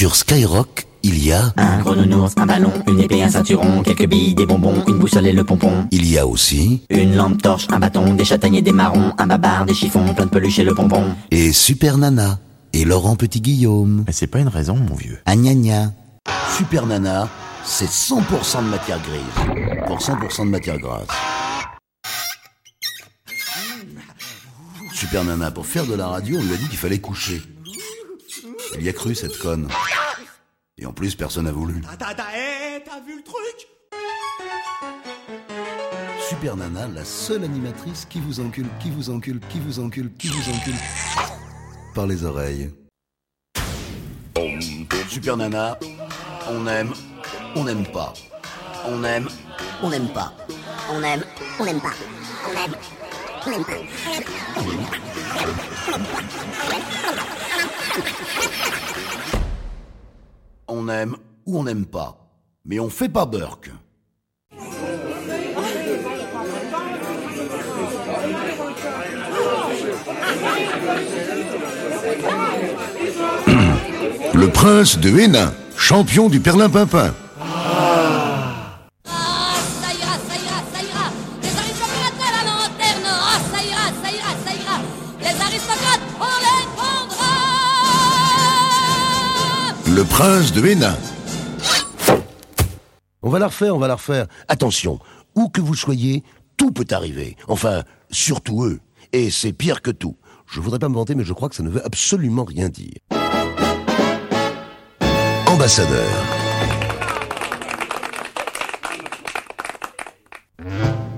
Sur Skyrock, il y a... Un gros nounours, un ballon, une épée, un ceinturon, quelques billes, des bonbons, une boussole et le pompon. Il y a aussi... Une lampe torche, un bâton, des châtaigniers, des marrons, un babar, des chiffons, plein de peluches et le pompon. Et Super Nana. Et Laurent Petit-Guillaume. Mais c'est pas une raison, mon vieux. Ah gna gna. Super Nana, c'est 100% de matière grise. Pour 100% de matière grasse. Super Nana, pour faire de la radio, on lui a dit qu'il fallait coucher. Elle y a cru, cette conne. Et en plus, personne n'a voulu. T'as vu le truc? Super Nana, la seule animatrice qui vous encule, qui vous encule, qui vous encule, qui vous encule. Par les oreilles. Super Nana, on aime, on n'aime pas. On aime, On n'aime pas. On aime, on n'aime pas. On aime, on aime ou on n'aime pas. Mais on fait pas Burke. Le prince de Hénin, champion du Perlin-Pimpin. Le prince de Hénin. On va la refaire, on va la refaire. Attention, où que vous soyez, tout peut arriver. Enfin, surtout eux. Et c'est pire que tout. Je voudrais pas me vanter, mais je crois que ça ne veut absolument rien dire. Ambassadeur.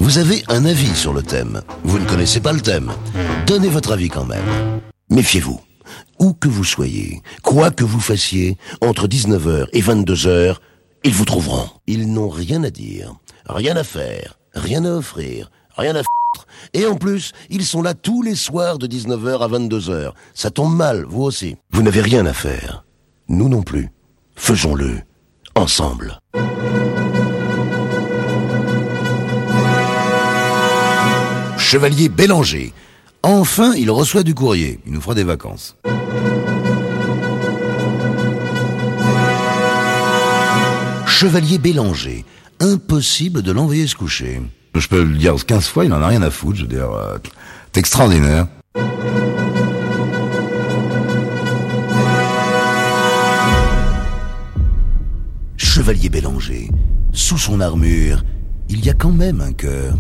Vous avez un avis sur le thème. Vous ne connaissez pas le thème. Donnez votre avis quand même. Méfiez-vous. Où que vous soyez, quoi que vous fassiez, entre 19h et 22h, ils vous trouveront. Ils n'ont rien à dire, rien à faire, rien à offrir, rien à foutre. Et en plus, ils sont là tous les soirs de 19h à 22h. Ça tombe mal, vous aussi. Vous n'avez rien à faire. Nous non plus. Faisons-le. Ensemble. Chevalier Bélanger. Enfin, il reçoit du courrier. Il nous fera des vacances. Chevalier Bélanger. Impossible de l'envoyer se coucher. Je peux le dire 15 fois, il en a rien à foutre. Je veux dire, euh, c'est extraordinaire. Chevalier Bélanger. Sous son armure, il y a quand même un cœur.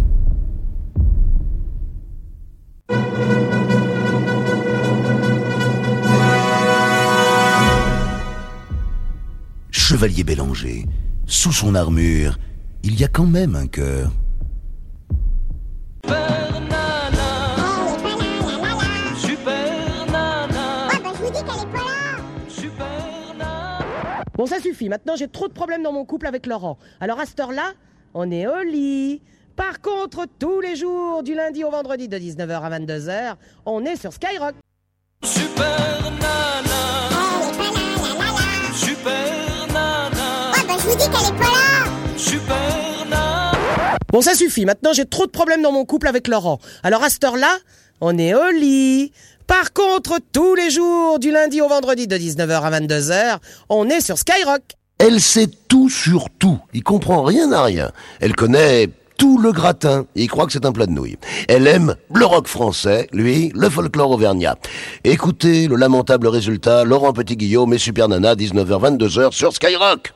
Chevalier Bélanger. Sous son armure, il y a quand même un cœur. Bon, ça suffit. Maintenant, j'ai trop de problèmes dans mon couple avec Laurent. Alors, à cette heure-là, on est au lit. Par contre, tous les jours, du lundi au vendredi, de 19h à 22h, on est sur Skyrock. Oh, bah, dis qu'elle est pas là. Bon, ça suffit. Maintenant, j'ai trop de problèmes dans mon couple avec Laurent. Alors, à cette heure-là, on est au lit. Par contre, tous les jours, du lundi au vendredi, de 19h à 22h, on est sur Skyrock. Elle sait tout sur tout. Il comprend rien à rien. Elle connaît tout le gratin. Il croit que c'est un plat de nouilles. Elle aime le rock français, lui, le folklore auvergnat. Écoutez le lamentable résultat, Laurent Petit-Guillaume et Super Nana, 19h-22h sur Skyrock.